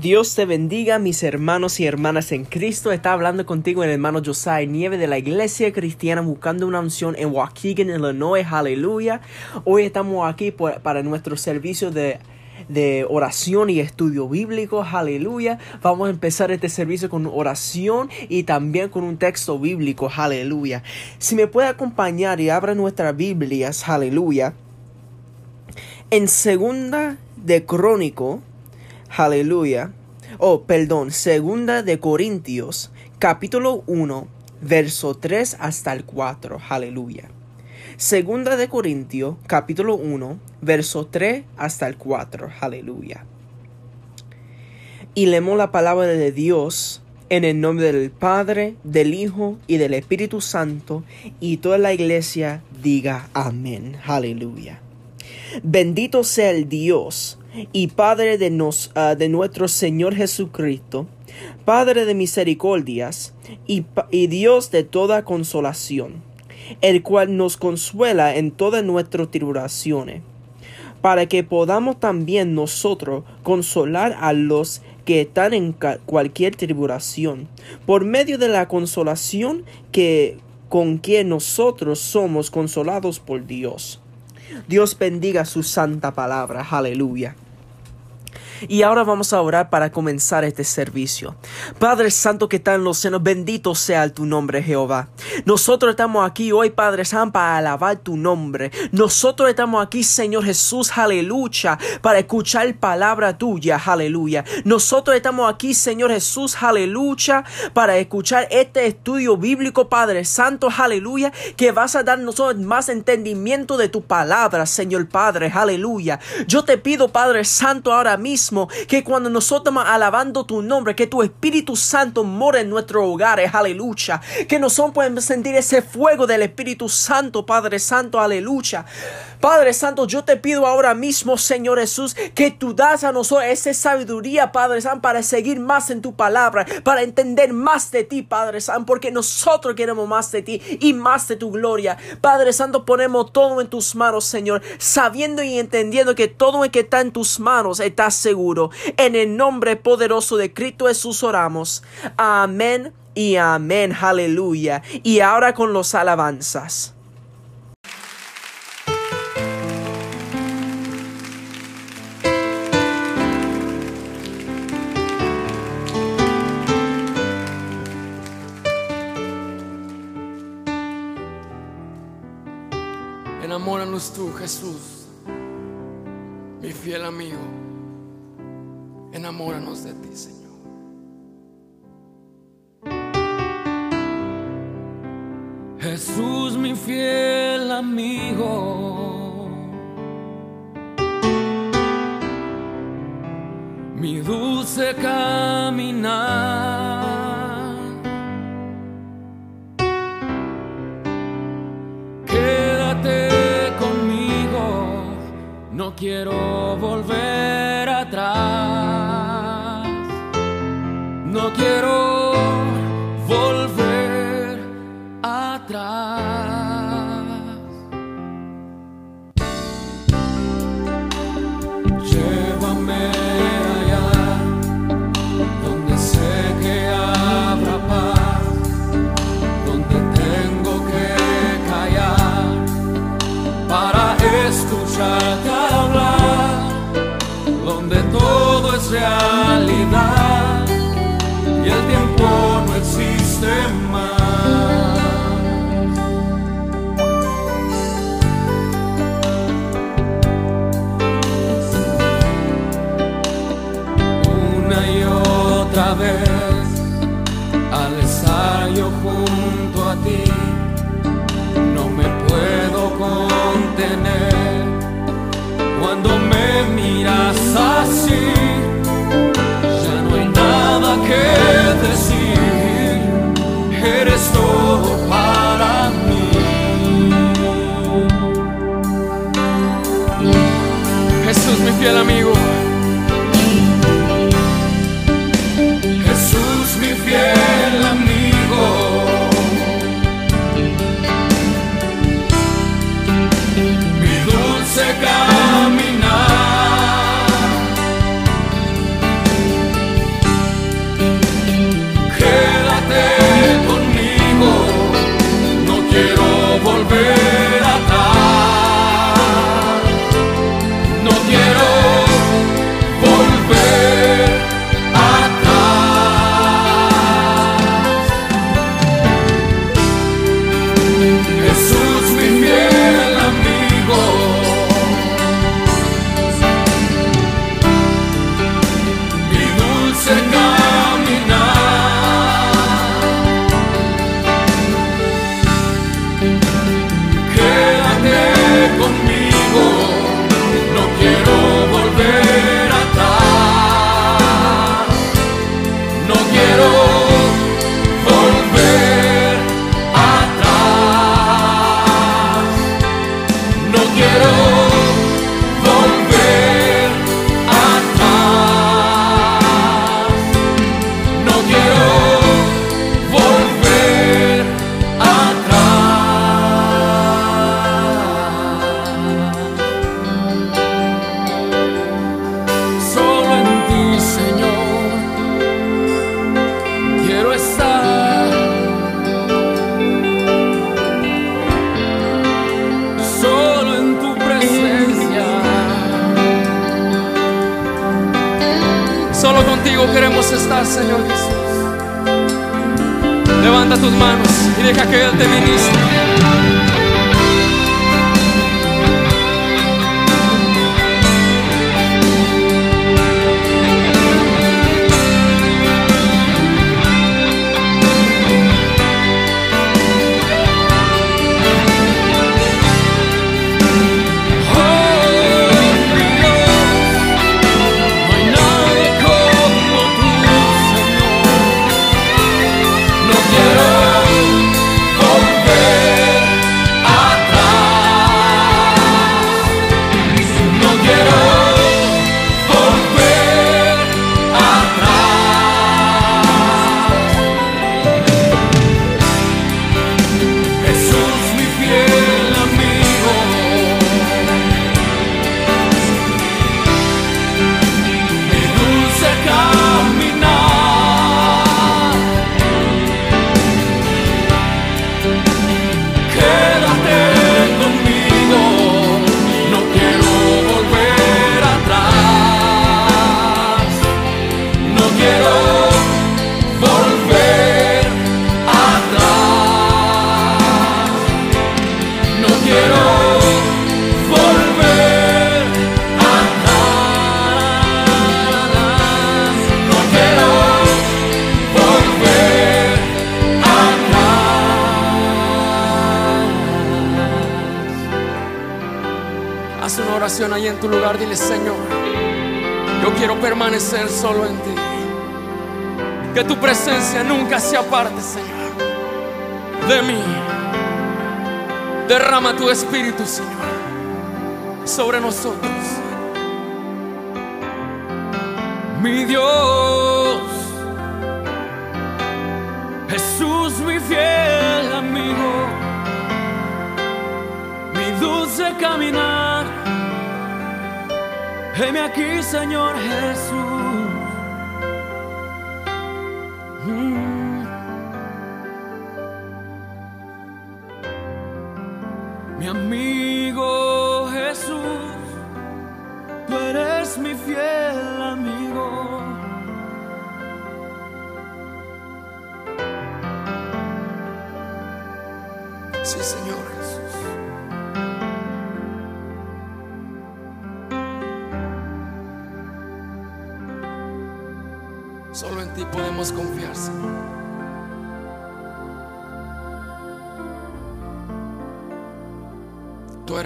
Dios te bendiga, mis hermanos y hermanas en Cristo. Está hablando contigo el hermano Josiah Nieve de la Iglesia Cristiana buscando una unción en Waukegan, Illinois. Aleluya. Hoy estamos aquí para nuestro servicio de, de oración y estudio bíblico. Aleluya. Vamos a empezar este servicio con oración y también con un texto bíblico. Aleluya. Si me puede acompañar y abra nuestras Biblias. Aleluya. En segunda de Crónico Aleluya. Oh, perdón, segunda de Corintios, capítulo 1, verso 3 hasta el 4. Aleluya. Segunda de Corintios, capítulo 1, verso 3 hasta el 4. Aleluya. Y leemos la palabra de Dios en el nombre del Padre, del Hijo y del Espíritu Santo, y toda la iglesia diga amén. Aleluya. Bendito sea el Dios y Padre de, nos, ah, de nuestro Señor Jesucristo, Padre de misericordias y, y Dios de toda consolación, el cual nos consuela en todas nuestras tribulaciones, para que podamos también nosotros consolar a los que están en cualquier tribulación, por medio de la consolación que con que nosotros somos consolados por Dios. Dios bendiga su santa palabra. Aleluya. Y ahora vamos a orar para comenzar este servicio. Padre Santo que está en los senos, bendito sea tu nombre, Jehová. Nosotros estamos aquí hoy, Padre Santo, para alabar tu nombre. Nosotros estamos aquí, Señor Jesús, aleluya, para escuchar palabra tuya, aleluya. Nosotros estamos aquí, Señor Jesús, aleluya, para escuchar este estudio bíblico, Padre Santo, aleluya, que vas a darnos más entendimiento de tu palabra, Señor Padre, aleluya. Yo te pido, Padre Santo, ahora mismo, que cuando nosotros estamos alabando tu nombre, que tu Espíritu Santo mora en nuestros hogares, aleluya. Que nosotros podemos sentir ese fuego del Espíritu Santo, Padre Santo, aleluya. Padre Santo, yo te pido ahora mismo, Señor Jesús, que tú das a nosotros esa sabiduría, Padre Santo, para seguir más en tu palabra, para entender más de ti, Padre Santo, porque nosotros queremos más de ti y más de tu gloria. Padre Santo, ponemos todo en tus manos, Señor, sabiendo y entendiendo que todo el que está en tus manos está seguro. En el nombre poderoso de Cristo Jesús oramos. Amén y amén. Aleluya. Y ahora con los alabanzas. Tú, Jesús, mi fiel amigo. Enamóranos de ti, Señor. Jesús, mi fiel amigo. Mi dulce caminar. No quiero volver atrás. No quiero fiel amigo. Levanta tus manos y deja que Él te ministre. Oración ahí en tu lugar, dile Señor, yo quiero permanecer solo en ti. Que tu presencia nunca se aparte, Señor, de mí. Derrama tu espíritu, Señor, sobre nosotros. Mi Dios, Jesús, mi fiel amigo, mi dulce caminar. Heme aquí, Señor Jesús.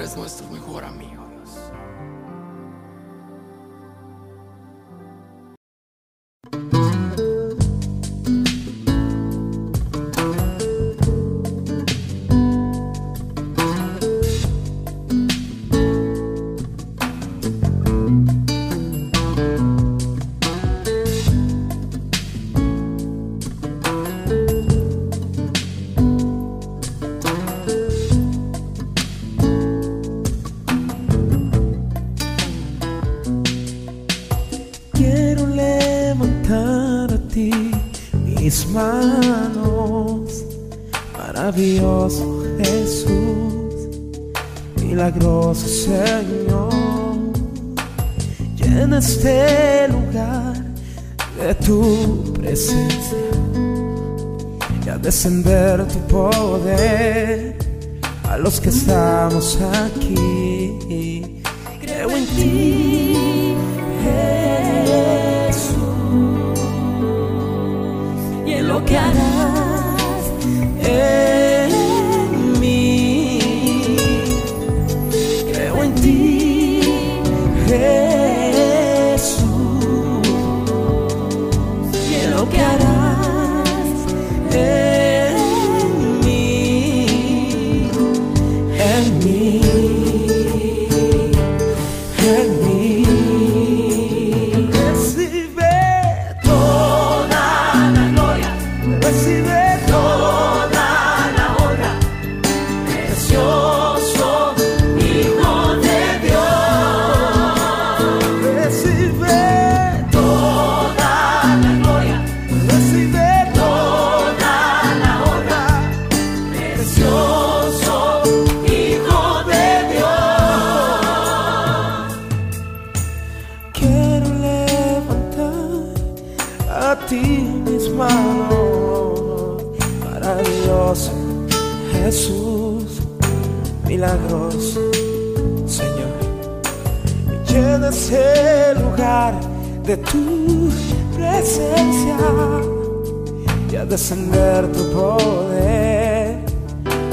Eres nuestro mejor amigo, Dios. Señor. Llena este lugar de tu presencia y a descender tu poder a los que estamos aquí. Creo en ti, Jesús, y en lo que harás ti mis manos. Para Dios Jesús milagroso Señor. Llena ese lugar de tu presencia y a descender tu poder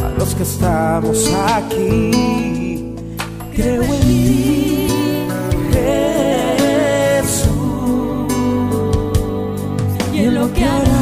a los que estamos aquí. Creo en ti y en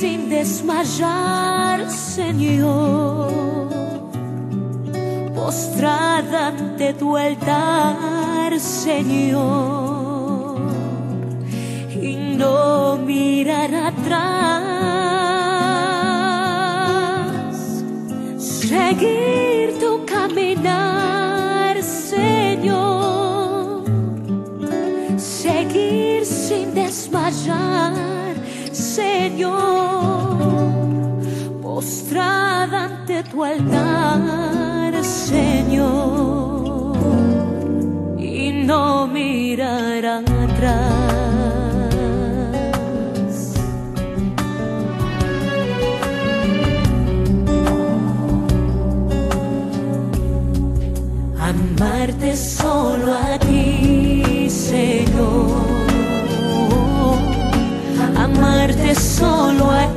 sin desmayar, Señor. Postrada ante tu altar, Señor. Y no mirar atrás. Seguir tu caminar, Señor. Seguir sin desmayar. Señor, tu altar, Señor, y no mirar atrás. Amarte solo a ti, Señor amarte solo a ti,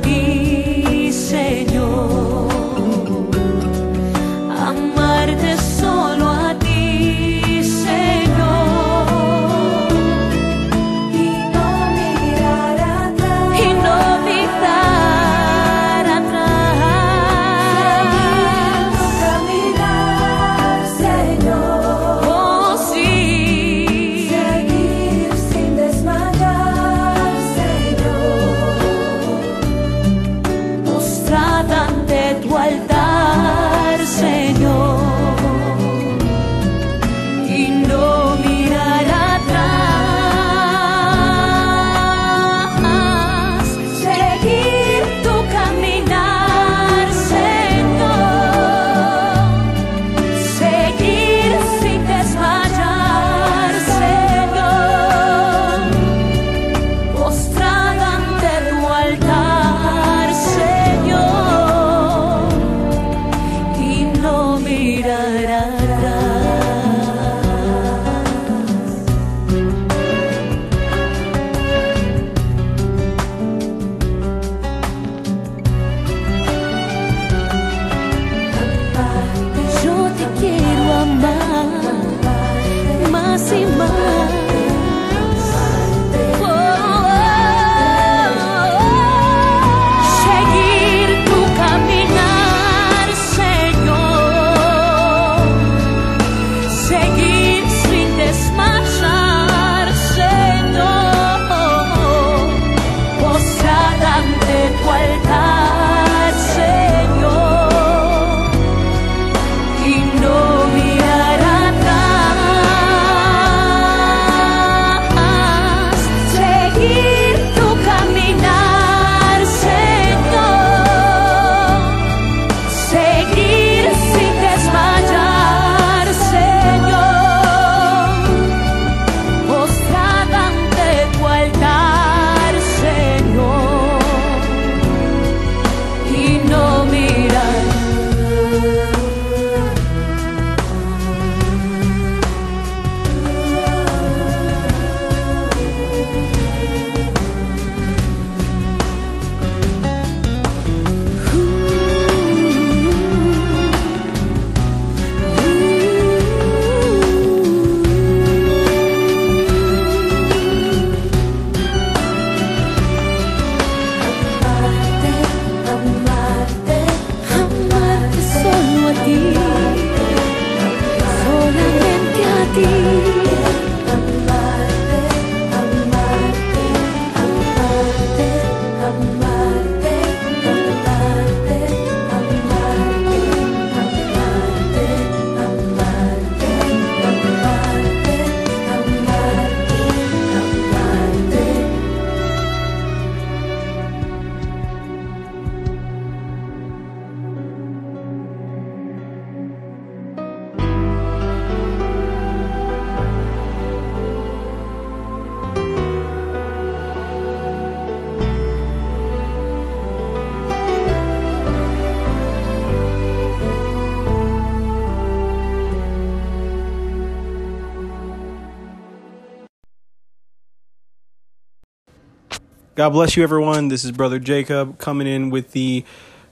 God bless you, everyone. This is Brother Jacob coming in with the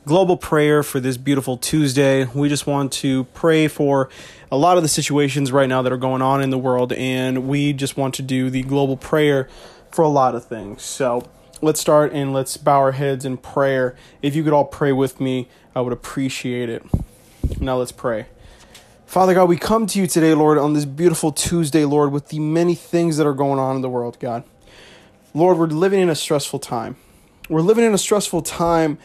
global prayer for this beautiful Tuesday. We just want to pray for a lot of the situations right now that are going on in the world, and we just want to do the global prayer for a lot of things. So let's start and let's bow our heads in prayer. If you could all pray with me, I would appreciate it. Now let's pray. Father God, we come to you today, Lord, on this beautiful Tuesday, Lord, with the many things that are going on in the world, God. Lord, we're living in a stressful time. We're living in a stressful time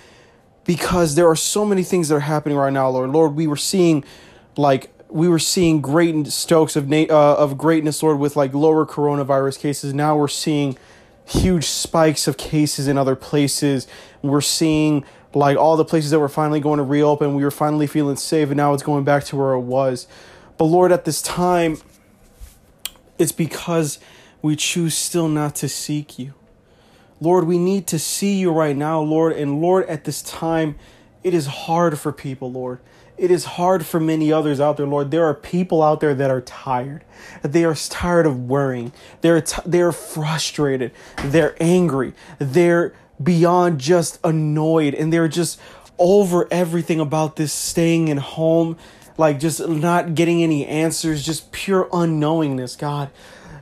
because there are so many things that are happening right now, Lord. Lord, we were seeing like we were seeing great stokes of na- uh, of greatness, Lord, with like lower coronavirus cases. Now we're seeing huge spikes of cases in other places. We're seeing like all the places that were finally going to reopen. We were finally feeling safe, and now it's going back to where it was. But Lord, at this time, it's because we choose still not to seek you. Lord, we need to see you right now, Lord. And Lord, at this time, it is hard for people, Lord. It is hard for many others out there, Lord. There are people out there that are tired. They are tired of worrying. They're t- they're frustrated. They're angry. They're beyond just annoyed and they're just over everything about this staying in home, like just not getting any answers, just pure unknowingness, God.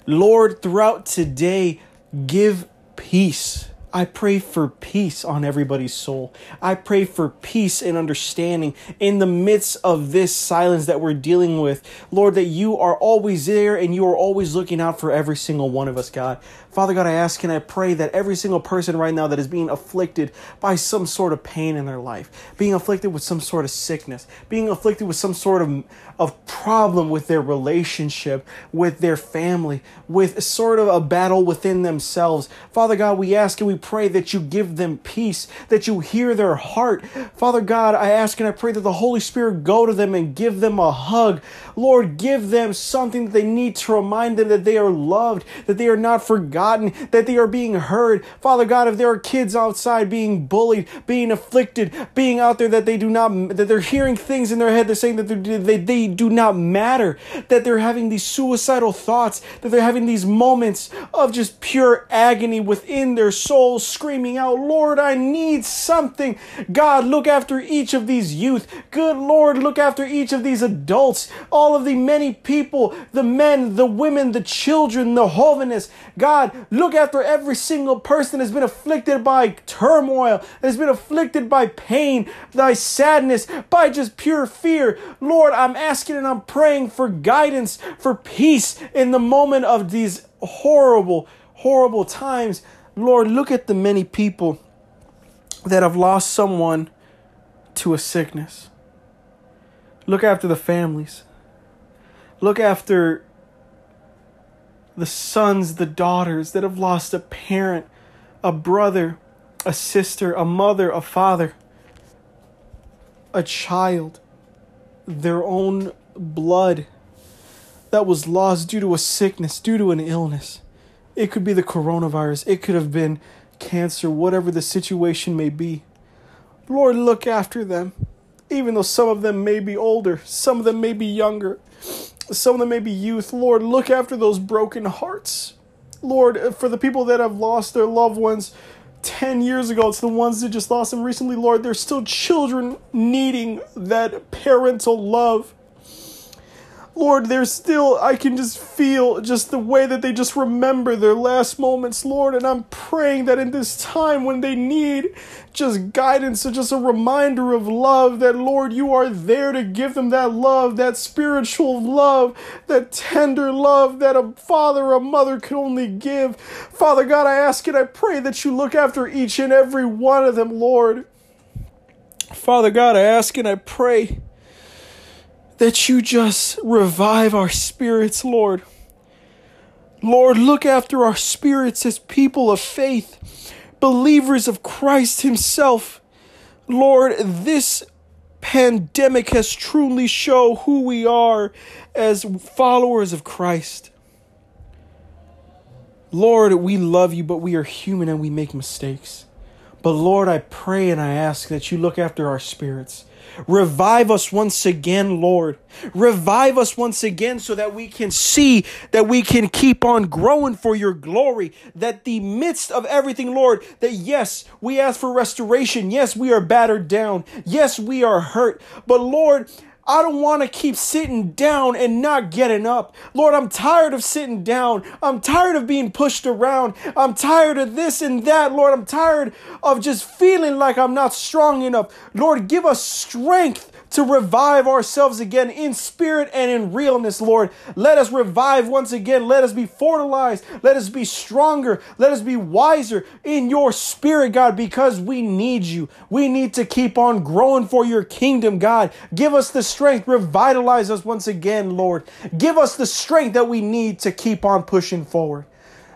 Lord, throughout today, give peace. I pray for peace on everybody's soul. I pray for peace and understanding in the midst of this silence that we're dealing with. Lord, that you are always there and you are always looking out for every single one of us, God. Father God, I ask and I pray that every single person right now that is being afflicted by some sort of pain in their life, being afflicted with some sort of sickness, being afflicted with some sort of, of problem with their relationship, with their family, with sort of a battle within themselves. Father God, we ask and we pray that you give them peace, that you hear their heart. Father God, I ask and I pray that the Holy Spirit go to them and give them a hug. Lord, give them something that they need to remind them that they are loved, that they are not forgotten, that they are being heard. Father God, if there are kids outside being bullied, being afflicted, being out there that they do not, that they're hearing things in their head, they're saying that they, they, do not matter, that they're having these suicidal thoughts, that they're having these moments of just pure agony within their screaming out, Lord, I need something. God, look after each of these youth. Good Lord, look after each of these adults, all of the many people, the men, the women, the children, the holiness. God, look after every single person that's been afflicted by turmoil, that's been afflicted by pain, by sadness, by just pure fear. Lord, I'm asking and I'm praying for guidance, for peace in the moment of these horrible, horrible times. Lord, look at the many people that have lost someone to a sickness. Look after the families. Look after the sons, the daughters that have lost a parent, a brother, a sister, a mother, a father, a child, their own blood that was lost due to a sickness, due to an illness. It could be the coronavirus, it could have been cancer, whatever the situation may be. Lord, look after them. Even though some of them may be older, some of them may be younger, some of them may be youth. Lord, look after those broken hearts. Lord, uh, for the people that have lost their loved ones 10 years ago, it's the ones that just lost them recently, Lord, they're still children needing that parental love. Lord, they're still, I can just feel just the way that they just remember their last moments, Lord. And I'm praying that in this time when they need just guidance or just a reminder of love, that Lord, you are there to give them that love, that spiritual love, that tender love that a father or a mother can only give. Father God, I ask and I pray that you look after each and every one of them, Lord. Father God, I ask and I pray that you just revive our spirits, Lord. Lord, look after our spirits as people of faith, believers of Christ Himself. Lord, this pandemic has truly shown who we are as followers of Christ. Lord, we love you, but we are human and we make mistakes. But Lord, I pray and I ask that you look after our spirits. Revive us once again, Lord. Revive us once again so that we can see that we can keep on growing for your glory. That the midst of everything, Lord, that yes, we ask for restoration. Yes, we are battered down. Yes, we are hurt. But Lord, I don't want to keep sitting down and not getting up. Lord, I'm tired of sitting down. I'm tired of being pushed around. I'm tired of this and that. Lord, I'm tired of just feeling like I'm not strong enough. Lord, give us strength to revive ourselves again in spirit and in realness, Lord. Let us revive once again. Let us be fortified. Let us be stronger. Let us be wiser in your spirit, God, because we need you. We need to keep on growing for your kingdom, God. Give us the strength. Revitalize us once again, Lord. Give us the strength that we need to keep on pushing forward.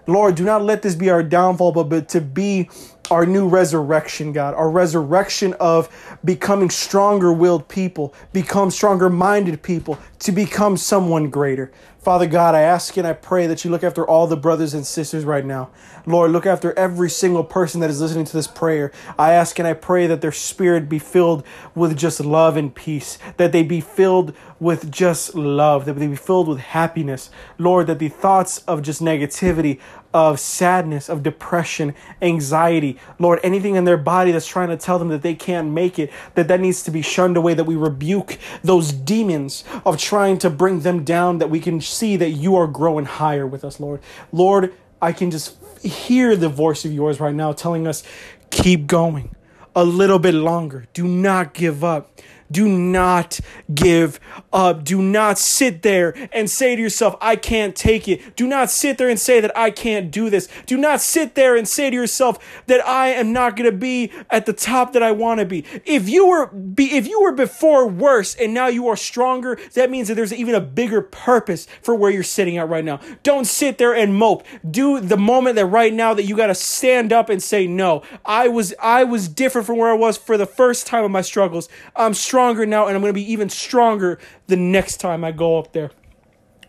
Lord, do not let this be our downfall, but, but to be our new resurrection, God, our resurrection of becoming stronger willed people, become stronger minded people, to become someone greater. Father God, I ask and I pray that you look after all the brothers and sisters right now. Lord, look after every single person that is listening to this prayer. I ask and I pray that their spirit be filled with just love and peace, that they be filled with just love, that they be filled with happiness. Lord, that the thoughts of just negativity, of sadness, of depression, anxiety, Lord, anything in their body that's trying to tell them that they can't make it, that that needs to be shunned away, that we rebuke those demons of trying to bring them down, that we can see that you are growing higher with us, Lord. Lord, I can just hear the voice of yours right now telling us, keep going a little bit longer. Do not give up. Do not give up. Do not sit there and say to yourself, I can't take it. Do not sit there and say that I can't do this. Do not sit there and say to yourself that I am not going to be at the top that I want to be. If you were be if you were before worse and now you are stronger, that means that there's even a bigger purpose for where you're sitting at right now. Don't sit there and mope. Do the moment that right now that you got to stand up and say no. I was I was different from where I was for the first time of my struggles. I'm stronger now and I'm going to be even stronger the next time I go up there.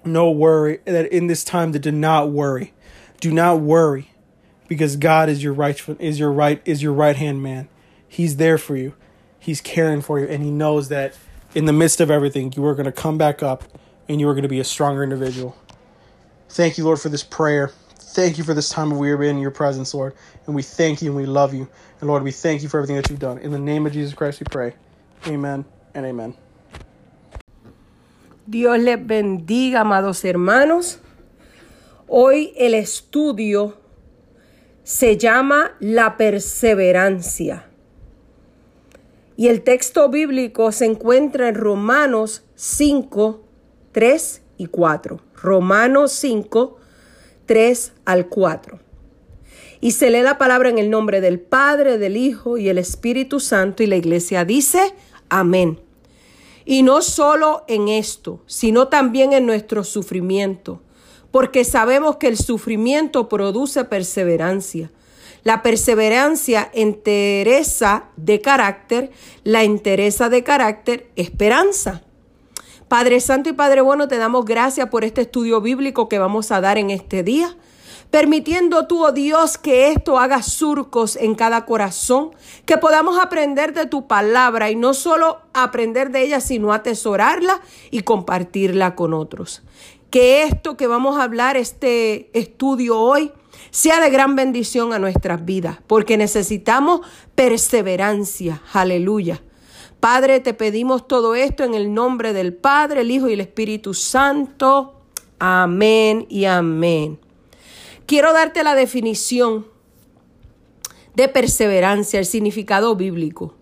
No worry that in this time to do not worry. Do not worry because God is your right is your right is your right hand man. He's there for you. He's caring for you and he knows that in the midst of everything you are going to come back up and you are going to be a stronger individual. Thank you Lord for this prayer. Thank you for this time we are in your presence, Lord. And we thank you and we love you. And Lord, we thank you for everything that you've done. In the name of Jesus Christ we pray. Amen and amen. Dios les bendiga, amados hermanos. Hoy el estudio se llama la perseverancia. Y el texto bíblico se encuentra en Romanos 5, 3 y 4. Romanos 5, 3 al 4. Y se lee la palabra en el nombre del Padre, del Hijo y el Espíritu Santo. Y la iglesia dice, amén. Y no solo en esto, sino también en nuestro sufrimiento, porque sabemos que el sufrimiento produce perseverancia. La perseverancia entereza de carácter, la entereza de carácter, esperanza. Padre Santo y Padre Bueno, te damos gracias por este estudio bíblico que vamos a dar en este día permitiendo tú, oh Dios, que esto haga surcos en cada corazón, que podamos aprender de tu palabra y no solo aprender de ella, sino atesorarla y compartirla con otros. Que esto que vamos a hablar, este estudio hoy, sea de gran bendición a nuestras vidas, porque necesitamos perseverancia. Aleluya. Padre, te pedimos todo esto en el nombre del Padre, el Hijo y el Espíritu Santo. Amén y amén. Quiero darte la definición de perseverancia, el significado bíblico.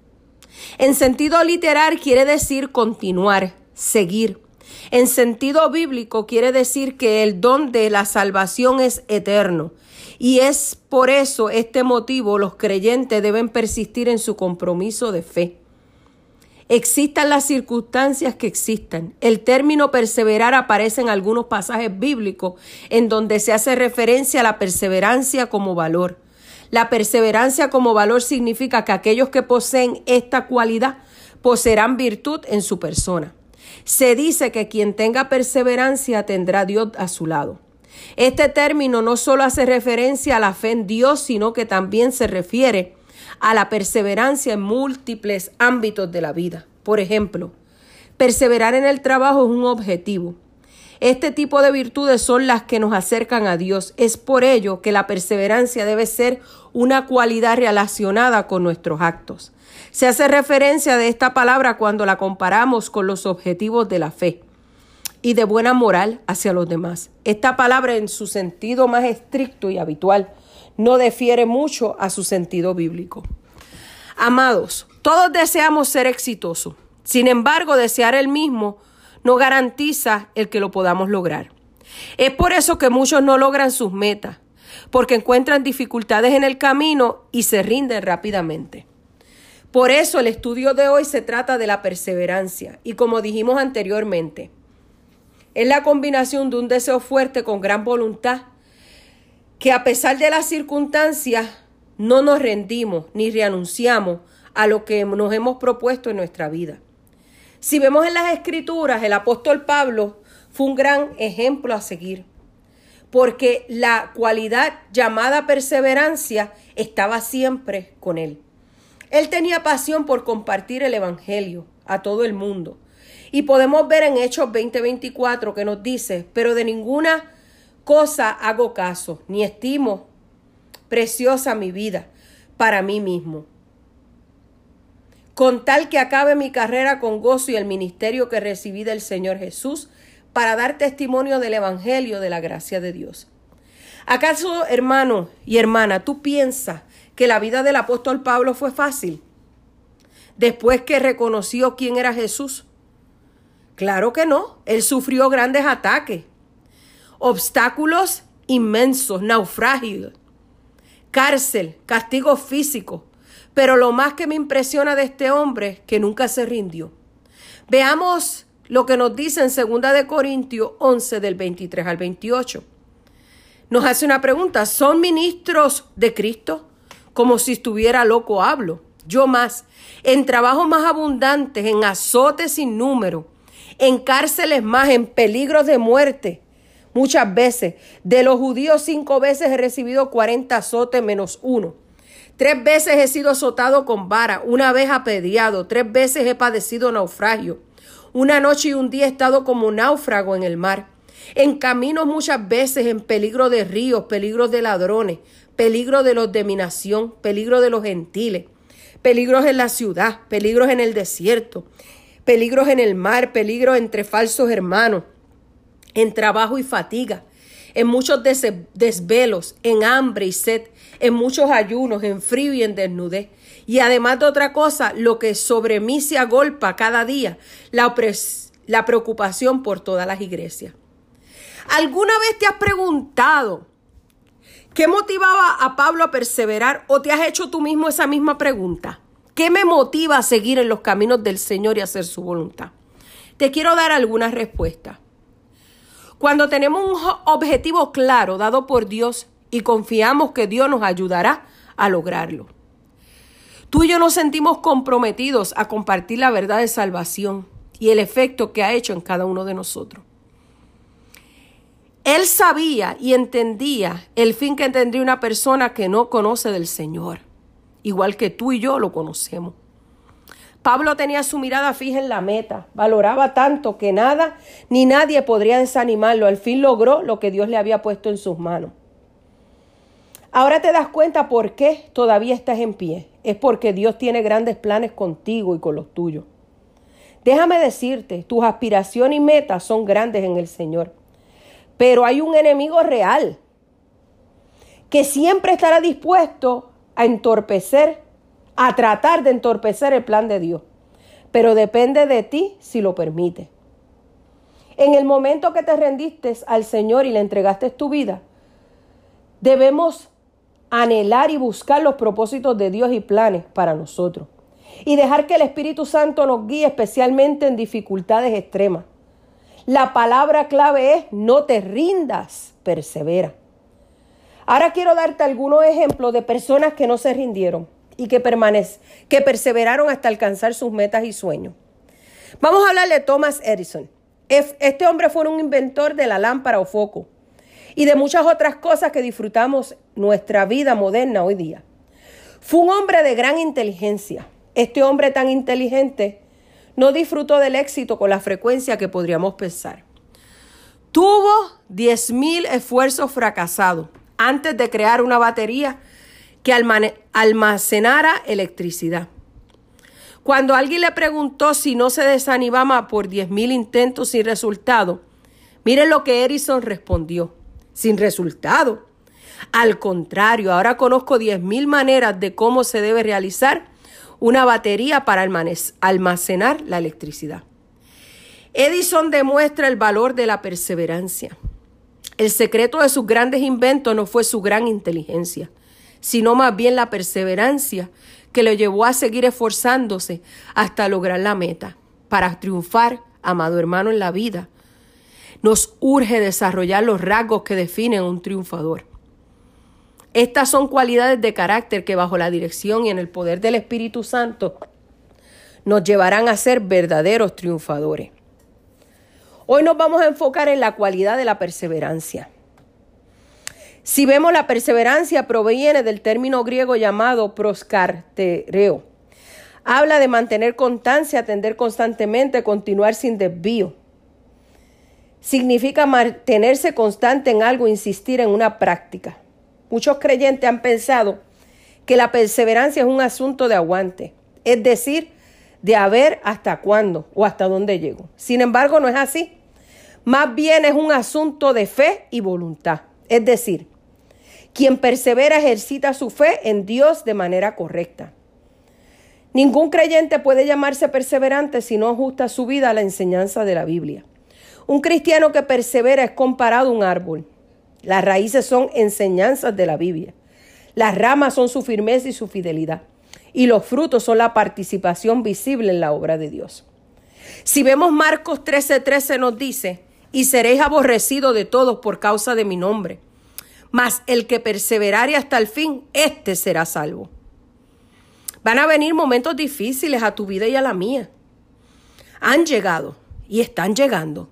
En sentido literal quiere decir continuar, seguir. En sentido bíblico quiere decir que el don de la salvación es eterno. Y es por eso este motivo los creyentes deben persistir en su compromiso de fe. Existan las circunstancias que existan. El término perseverar aparece en algunos pasajes bíblicos en donde se hace referencia a la perseverancia como valor. La perseverancia como valor significa que aquellos que poseen esta cualidad poseerán virtud en su persona. Se dice que quien tenga perseverancia tendrá a Dios a su lado. Este término no solo hace referencia a la fe en Dios, sino que también se refiere a la perseverancia en múltiples ámbitos de la vida. Por ejemplo, perseverar en el trabajo es un objetivo. Este tipo de virtudes son las que nos acercan a Dios. Es por ello que la perseverancia debe ser una cualidad relacionada con nuestros actos. Se hace referencia de esta palabra cuando la comparamos con los objetivos de la fe y de buena moral hacia los demás. Esta palabra en su sentido más estricto y habitual no difiere mucho a su sentido bíblico. Amados, todos deseamos ser exitosos. Sin embargo, desear el mismo no garantiza el que lo podamos lograr. Es por eso que muchos no logran sus metas, porque encuentran dificultades en el camino y se rinden rápidamente. Por eso el estudio de hoy se trata de la perseverancia y como dijimos anteriormente, es la combinación de un deseo fuerte con gran voluntad, que a pesar de las circunstancias no nos rendimos ni renunciamos a lo que nos hemos propuesto en nuestra vida. Si vemos en las escrituras, el apóstol Pablo fue un gran ejemplo a seguir, porque la cualidad llamada perseverancia estaba siempre con él. Él tenía pasión por compartir el Evangelio a todo el mundo. Y podemos ver en Hechos 20:24 que nos dice, pero de ninguna cosa hago caso, ni estimo preciosa mi vida para mí mismo con tal que acabe mi carrera con gozo y el ministerio que recibí del Señor Jesús para dar testimonio del Evangelio de la gracia de Dios. ¿Acaso, hermano y hermana, tú piensas que la vida del apóstol Pablo fue fácil? Después que reconoció quién era Jesús. Claro que no, él sufrió grandes ataques, obstáculos inmensos, naufragios, cárcel, castigos físicos, pero lo más que me impresiona de este hombre es que nunca se rindió. Veamos lo que nos dice en 2 de Corintios 11 del 23 al 28. Nos hace una pregunta, ¿son ministros de Cristo? Como si estuviera loco hablo. Yo más, en trabajos más abundantes, en azotes sin número, en cárceles más, en peligros de muerte. Muchas veces, de los judíos cinco veces he recibido 40 azotes menos uno. Tres veces he sido azotado con vara, una vez apediado, tres veces he padecido naufragio. Una noche y un día he estado como náufrago en el mar. En camino muchas veces en peligro de ríos, peligro de ladrones, peligro de los de mi nación, peligro de los gentiles, peligros en la ciudad, peligros en el desierto, peligros en el mar, peligros entre falsos hermanos, en trabajo y fatiga, en muchos desvelos, en hambre y sed, en muchos ayunos, en frío y en desnudez. Y además de otra cosa, lo que sobre mí se agolpa cada día, la, la preocupación por todas las iglesias. ¿Alguna vez te has preguntado qué motivaba a Pablo a perseverar o te has hecho tú mismo esa misma pregunta? ¿Qué me motiva a seguir en los caminos del Señor y hacer su voluntad? Te quiero dar algunas respuestas. Cuando tenemos un objetivo claro dado por Dios, y confiamos que Dios nos ayudará a lograrlo. Tú y yo nos sentimos comprometidos a compartir la verdad de salvación y el efecto que ha hecho en cada uno de nosotros. Él sabía y entendía el fin que tendría una persona que no conoce del Señor, igual que tú y yo lo conocemos. Pablo tenía su mirada fija en la meta, valoraba tanto que nada ni nadie podría desanimarlo. Al fin logró lo que Dios le había puesto en sus manos. Ahora te das cuenta por qué todavía estás en pie. Es porque Dios tiene grandes planes contigo y con los tuyos. Déjame decirte, tus aspiraciones y metas son grandes en el Señor. Pero hay un enemigo real que siempre estará dispuesto a entorpecer, a tratar de entorpecer el plan de Dios. Pero depende de ti si lo permite. En el momento que te rendiste al Señor y le entregaste tu vida, debemos anhelar y buscar los propósitos de Dios y planes para nosotros. Y dejar que el Espíritu Santo nos guíe especialmente en dificultades extremas. La palabra clave es no te rindas, persevera. Ahora quiero darte algunos ejemplos de personas que no se rindieron y que, que perseveraron hasta alcanzar sus metas y sueños. Vamos a hablar de Thomas Edison. Este hombre fue un inventor de la lámpara o foco y de muchas otras cosas que disfrutamos nuestra vida moderna hoy día. Fue un hombre de gran inteligencia. Este hombre tan inteligente no disfrutó del éxito con la frecuencia que podríamos pensar. Tuvo 10.000 esfuerzos fracasados antes de crear una batería que almacenara electricidad. Cuando alguien le preguntó si no se desanimaba por 10.000 intentos sin resultado, miren lo que Edison respondió, sin resultado. Al contrario, ahora conozco 10.000 maneras de cómo se debe realizar una batería para almacenar la electricidad. Edison demuestra el valor de la perseverancia. El secreto de sus grandes inventos no fue su gran inteligencia, sino más bien la perseverancia que lo llevó a seguir esforzándose hasta lograr la meta. Para triunfar, amado hermano, en la vida, nos urge desarrollar los rasgos que definen un triunfador. Estas son cualidades de carácter que bajo la dirección y en el poder del Espíritu Santo nos llevarán a ser verdaderos triunfadores. Hoy nos vamos a enfocar en la cualidad de la perseverancia. Si vemos la perseverancia proviene del término griego llamado proscartereo. Habla de mantener constancia, atender constantemente, continuar sin desvío. Significa mantenerse constante en algo, insistir en una práctica. Muchos creyentes han pensado que la perseverancia es un asunto de aguante, es decir, de a ver hasta cuándo o hasta dónde llego. Sin embargo, no es así. Más bien es un asunto de fe y voluntad. Es decir, quien persevera ejercita su fe en Dios de manera correcta. Ningún creyente puede llamarse perseverante si no ajusta su vida a la enseñanza de la Biblia. Un cristiano que persevera es comparado a un árbol. Las raíces son enseñanzas de la Biblia. Las ramas son su firmeza y su fidelidad. Y los frutos son la participación visible en la obra de Dios. Si vemos Marcos 13:13 13 nos dice, y seréis aborrecidos de todos por causa de mi nombre. Mas el que perseverare hasta el fin, éste será salvo. Van a venir momentos difíciles a tu vida y a la mía. Han llegado y están llegando.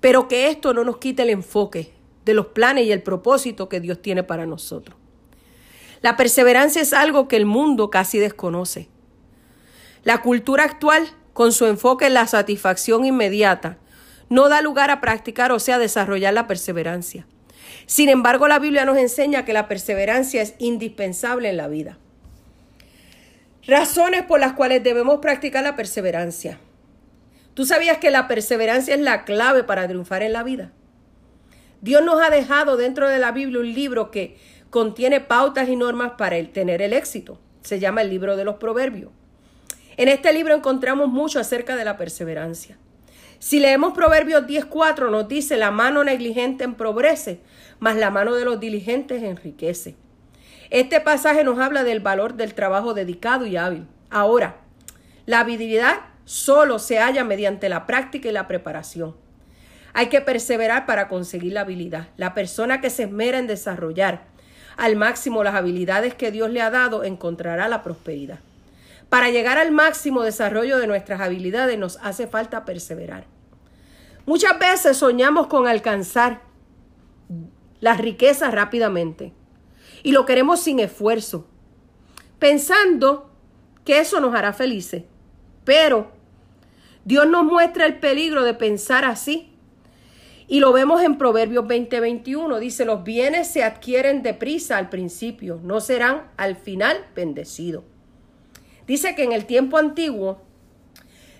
Pero que esto no nos quite el enfoque de los planes y el propósito que Dios tiene para nosotros. La perseverancia es algo que el mundo casi desconoce. La cultura actual, con su enfoque en la satisfacción inmediata, no da lugar a practicar o sea desarrollar la perseverancia. Sin embargo, la Biblia nos enseña que la perseverancia es indispensable en la vida. Razones por las cuales debemos practicar la perseverancia. ¿Tú sabías que la perseverancia es la clave para triunfar en la vida? Dios nos ha dejado dentro de la Biblia un libro que contiene pautas y normas para el tener el éxito. Se llama el libro de los proverbios. En este libro encontramos mucho acerca de la perseverancia. Si leemos Proverbios 10.4 nos dice, la mano negligente empobrece, mas la mano de los diligentes enriquece. Este pasaje nos habla del valor del trabajo dedicado y hábil. Ahora, la habilidad solo se halla mediante la práctica y la preparación. Hay que perseverar para conseguir la habilidad. La persona que se esmera en desarrollar al máximo las habilidades que Dios le ha dado encontrará la prosperidad. Para llegar al máximo desarrollo de nuestras habilidades nos hace falta perseverar. Muchas veces soñamos con alcanzar las riquezas rápidamente y lo queremos sin esfuerzo, pensando que eso nos hará felices. Pero Dios nos muestra el peligro de pensar así. Y lo vemos en Proverbios 20:21. Dice, los bienes se adquieren deprisa al principio, no serán al final bendecidos. Dice que en el tiempo antiguo,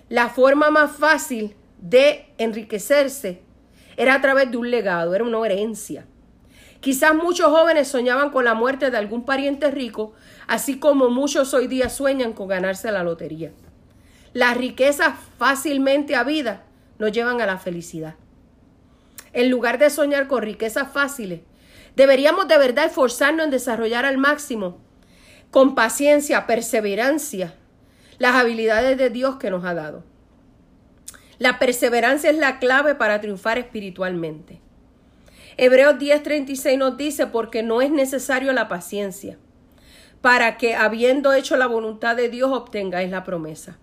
la forma más fácil de enriquecerse era a través de un legado, era una herencia. Quizás muchos jóvenes soñaban con la muerte de algún pariente rico, así como muchos hoy día sueñan con ganarse la lotería. Las riquezas fácilmente habidas nos llevan a la felicidad. En lugar de soñar con riquezas fáciles, deberíamos de verdad esforzarnos en desarrollar al máximo, con paciencia, perseverancia, las habilidades de Dios que nos ha dado. La perseverancia es la clave para triunfar espiritualmente. Hebreos 10:36 nos dice, porque no es necesario la paciencia, para que habiendo hecho la voluntad de Dios obtengáis la promesa.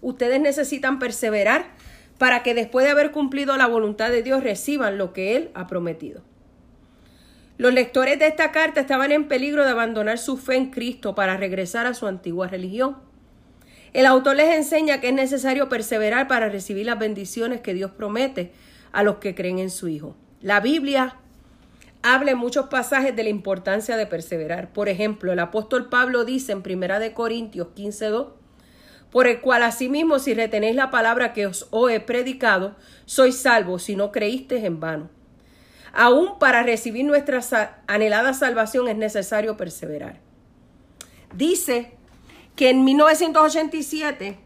Ustedes necesitan perseverar para que después de haber cumplido la voluntad de Dios reciban lo que Él ha prometido. Los lectores de esta carta estaban en peligro de abandonar su fe en Cristo para regresar a su antigua religión. El autor les enseña que es necesario perseverar para recibir las bendiciones que Dios promete a los que creen en su Hijo. La Biblia habla en muchos pasajes de la importancia de perseverar. Por ejemplo, el apóstol Pablo dice en 1 de Corintios 15:2, por el cual asimismo si retenéis la palabra que os he predicado, sois salvos si no creísteis en vano. Aún para recibir nuestra anhelada salvación es necesario perseverar. Dice que en 1987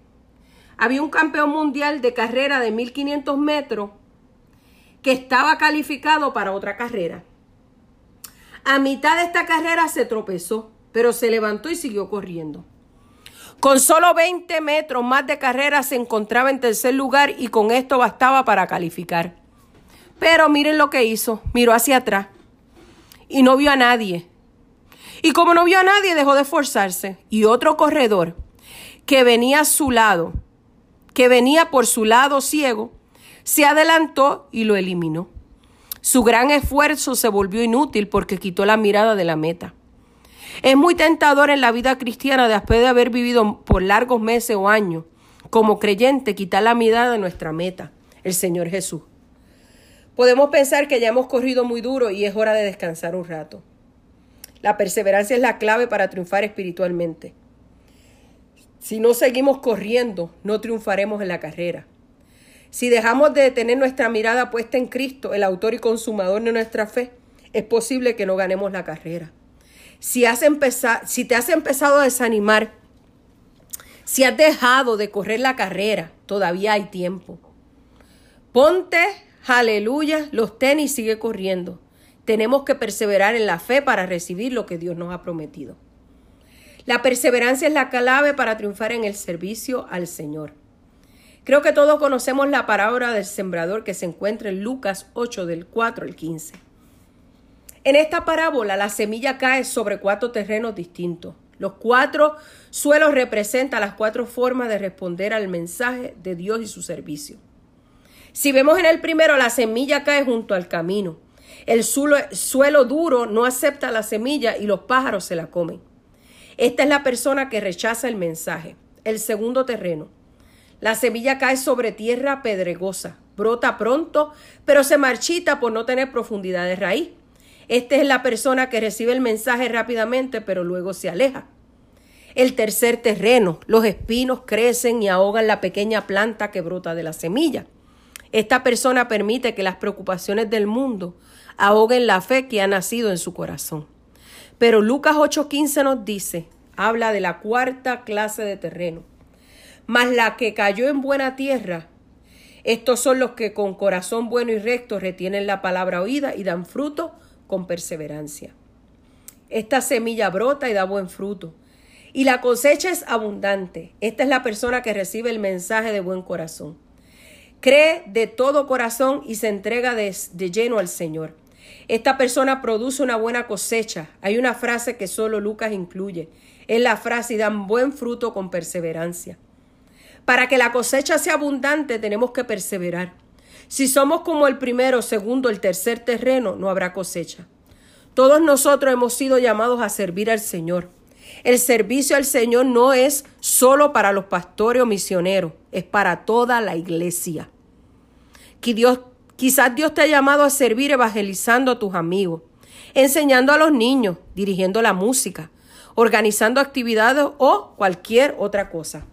había un campeón mundial de carrera de 1500 metros que estaba calificado para otra carrera. A mitad de esta carrera se tropezó, pero se levantó y siguió corriendo. Con solo 20 metros más de carrera se encontraba en tercer lugar y con esto bastaba para calificar. Pero miren lo que hizo, miró hacia atrás y no vio a nadie. Y como no vio a nadie, dejó de esforzarse. Y otro corredor que venía a su lado, que venía por su lado ciego, se adelantó y lo eliminó. Su gran esfuerzo se volvió inútil porque quitó la mirada de la meta. Es muy tentador en la vida cristiana, después de haber vivido por largos meses o años, como creyente, quitar la mirada de nuestra meta, el Señor Jesús. Podemos pensar que ya hemos corrido muy duro y es hora de descansar un rato. La perseverancia es la clave para triunfar espiritualmente. Si no seguimos corriendo, no triunfaremos en la carrera. Si dejamos de tener nuestra mirada puesta en Cristo, el autor y consumador de nuestra fe, es posible que no ganemos la carrera. Si, has empezado, si te has empezado a desanimar, si has dejado de correr la carrera, todavía hay tiempo. Ponte, aleluya, los tenis sigue corriendo. Tenemos que perseverar en la fe para recibir lo que Dios nos ha prometido. La perseverancia es la clave para triunfar en el servicio al Señor. Creo que todos conocemos la parábola del sembrador que se encuentra en Lucas 8 del 4 al 15. En esta parábola la semilla cae sobre cuatro terrenos distintos. Los cuatro suelos representan las cuatro formas de responder al mensaje de Dios y su servicio. Si vemos en el primero, la semilla cae junto al camino. El suelo, duro no acepta la semilla y los pájaros se la comen. Esta es la persona que rechaza el mensaje. El segundo terreno. La semilla cae sobre tierra pedregosa, brota pronto, pero se marchita por no tener profundidad de raíz. Esta es la persona que recibe el mensaje rápidamente, pero luego se aleja. El tercer terreno, los espinos crecen y ahogan la pequeña planta que brota de la semilla. Esta persona permite que las preocupaciones del mundo ahoguen la fe que ha nacido en su corazón. Pero Lucas 8:15 nos dice, habla de la cuarta clase de terreno. Mas la que cayó en buena tierra, estos son los que con corazón bueno y recto retienen la palabra oída y dan fruto con perseverancia. Esta semilla brota y da buen fruto. Y la cosecha es abundante. Esta es la persona que recibe el mensaje de buen corazón. Cree de todo corazón y se entrega de, de lleno al Señor. Esta persona produce una buena cosecha. Hay una frase que solo Lucas incluye. Es la frase y dan buen fruto con perseverancia. Para que la cosecha sea abundante tenemos que perseverar. Si somos como el primero, segundo, el tercer terreno, no habrá cosecha. Todos nosotros hemos sido llamados a servir al Señor. El servicio al Señor no es solo para los pastores o misioneros, es para toda la iglesia. Que Dios, quizás Dios te ha llamado a servir evangelizando a tus amigos, enseñando a los niños, dirigiendo la música, organizando actividades o cualquier otra cosa.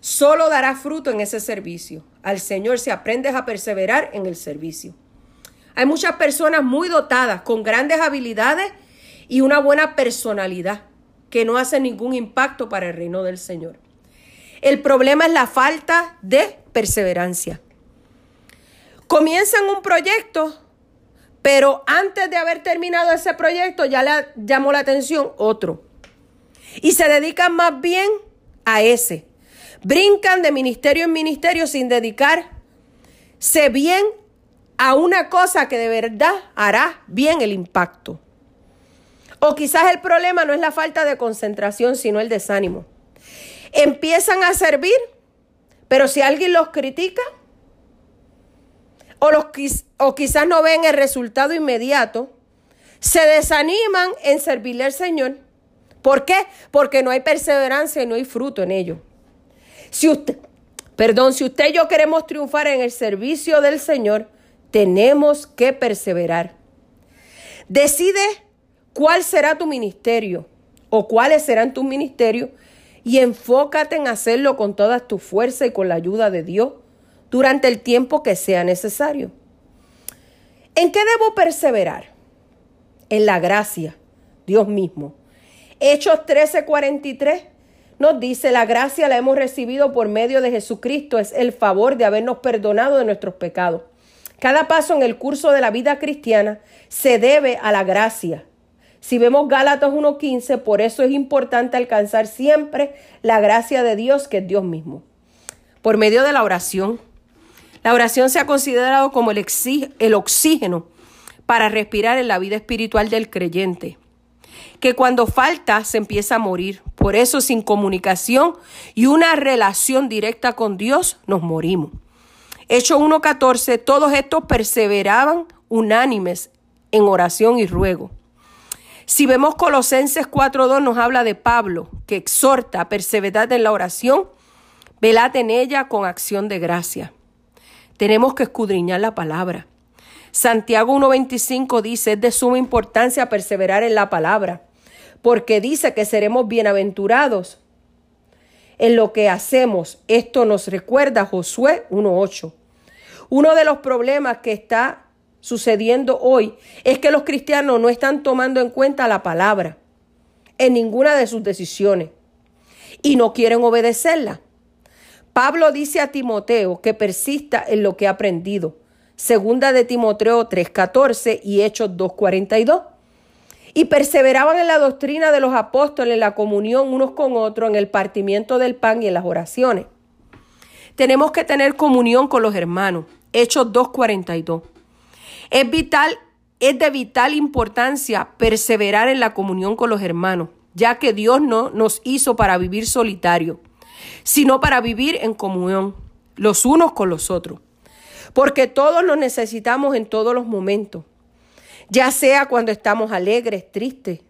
Solo dará fruto en ese servicio. Al Señor si aprendes a perseverar en el servicio. Hay muchas personas muy dotadas, con grandes habilidades y una buena personalidad, que no hacen ningún impacto para el reino del Señor. El problema es la falta de perseverancia. Comienzan un proyecto, pero antes de haber terminado ese proyecto ya le llamó la atención otro. Y se dedican más bien a ese. Brincan de ministerio en ministerio sin dedicarse bien a una cosa que de verdad hará bien el impacto. O quizás el problema no es la falta de concentración, sino el desánimo. Empiezan a servir, pero si alguien los critica, o, los, o quizás no ven el resultado inmediato, se desaniman en servirle al Señor. ¿Por qué? Porque no hay perseverancia y no hay fruto en ello. Si usted, perdón, si usted y yo queremos triunfar en el servicio del Señor, tenemos que perseverar. Decide cuál será tu ministerio o cuáles serán tus ministerios y enfócate en hacerlo con toda tu fuerza y con la ayuda de Dios durante el tiempo que sea necesario. ¿En qué debo perseverar? En la gracia, Dios mismo. Hechos 13:43 nos dice, la gracia la hemos recibido por medio de Jesucristo, es el favor de habernos perdonado de nuestros pecados. Cada paso en el curso de la vida cristiana se debe a la gracia. Si vemos Gálatas 1.15, por eso es importante alcanzar siempre la gracia de Dios, que es Dios mismo. Por medio de la oración. La oración se ha considerado como el, oxígeno para respirar en la vida espiritual del creyente que cuando falta se empieza a morir. Por eso sin comunicación y una relación directa con Dios nos morimos. Hecho 1.14, todos estos perseveraban unánimes en oración y ruego. Si vemos Colosenses 4.2 nos habla de Pablo, que exhorta a perseverar en la oración, velad en ella con acción de gracia. Tenemos que escudriñar la palabra. Santiago 1.25 dice, es de suma importancia perseverar en la palabra, porque dice que seremos bienaventurados en lo que hacemos. Esto nos recuerda Josué 1.8. Uno de los problemas que está sucediendo hoy es que los cristianos no están tomando en cuenta la palabra en ninguna de sus decisiones y no quieren obedecerla. Pablo dice a Timoteo que persista en lo que ha aprendido. Segunda de Timoteo 3:14 y Hechos 2:42. Y perseveraban en la doctrina de los apóstoles, en la comunión unos con otros, en el partimiento del pan y en las oraciones. Tenemos que tener comunión con los hermanos. Hechos 2:42. Es vital, es de vital importancia perseverar en la comunión con los hermanos, ya que Dios no nos hizo para vivir solitario, sino para vivir en comunión, los unos con los otros. Porque todos nos necesitamos en todos los momentos, ya sea cuando estamos alegres, tristes,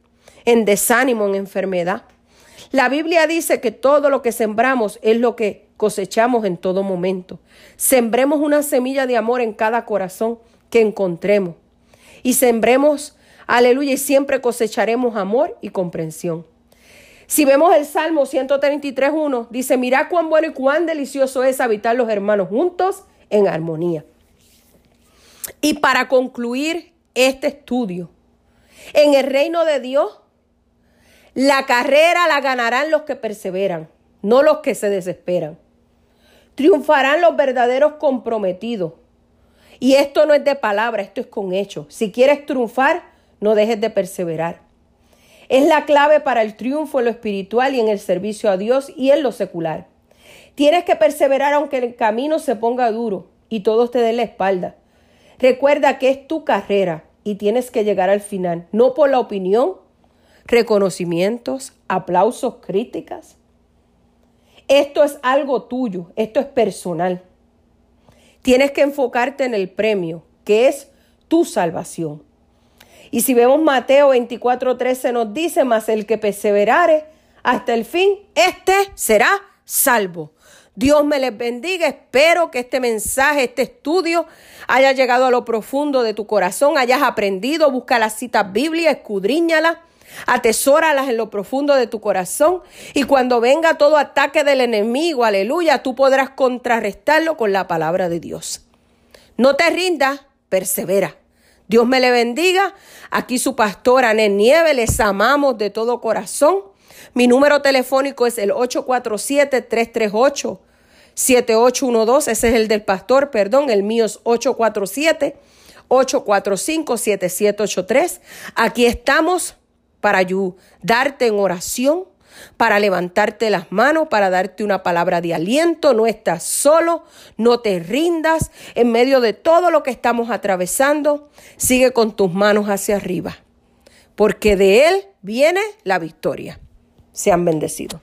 en desánimo, en enfermedad. La Biblia dice que todo lo que sembramos es lo que cosechamos en todo momento. Sembremos una semilla de amor en cada corazón que encontremos. Y sembremos, aleluya, y siempre cosecharemos amor y comprensión. Si vemos el Salmo 133.1, dice, mira cuán bueno y cuán delicioso es habitar los hermanos juntos en armonía. Y para concluir este estudio, en el reino de Dios, la carrera la ganarán los que perseveran, no los que se desesperan. Triunfarán los verdaderos comprometidos. Y esto no es de palabra, esto es con hechos. Si quieres triunfar, no dejes de perseverar. Es la clave para el triunfo en lo espiritual y en el servicio a Dios y en lo secular. Tienes que perseverar aunque el camino se ponga duro y todos te den la espalda. Recuerda que es tu carrera y tienes que llegar al final, no por la opinión, reconocimientos, aplausos, críticas. Esto es algo tuyo, esto es personal. Tienes que enfocarte en el premio, que es tu salvación. Y si vemos Mateo 24:13 nos dice, mas el que perseverare hasta el fin, este será salvo. Dios me les bendiga. Espero que este mensaje, este estudio haya llegado a lo profundo de tu corazón, hayas aprendido, busca las citas bíblicas, escudriñalas, atesóralas en lo profundo de tu corazón y cuando venga todo ataque del enemigo, aleluya, tú podrás contrarrestarlo con la palabra de Dios. No te rindas, persevera. Dios me le bendiga. Aquí su pastora Nen Nieve, les amamos de todo corazón. Mi número telefónico es el 847-338-7812. Ese es el del pastor, perdón. El mío es 847-845-7783. Aquí estamos para ayudarte en oración, para levantarte las manos, para darte una palabra de aliento. No estás solo, no te rindas en medio de todo lo que estamos atravesando. Sigue con tus manos hacia arriba, porque de Él viene la victoria sean bendecidos.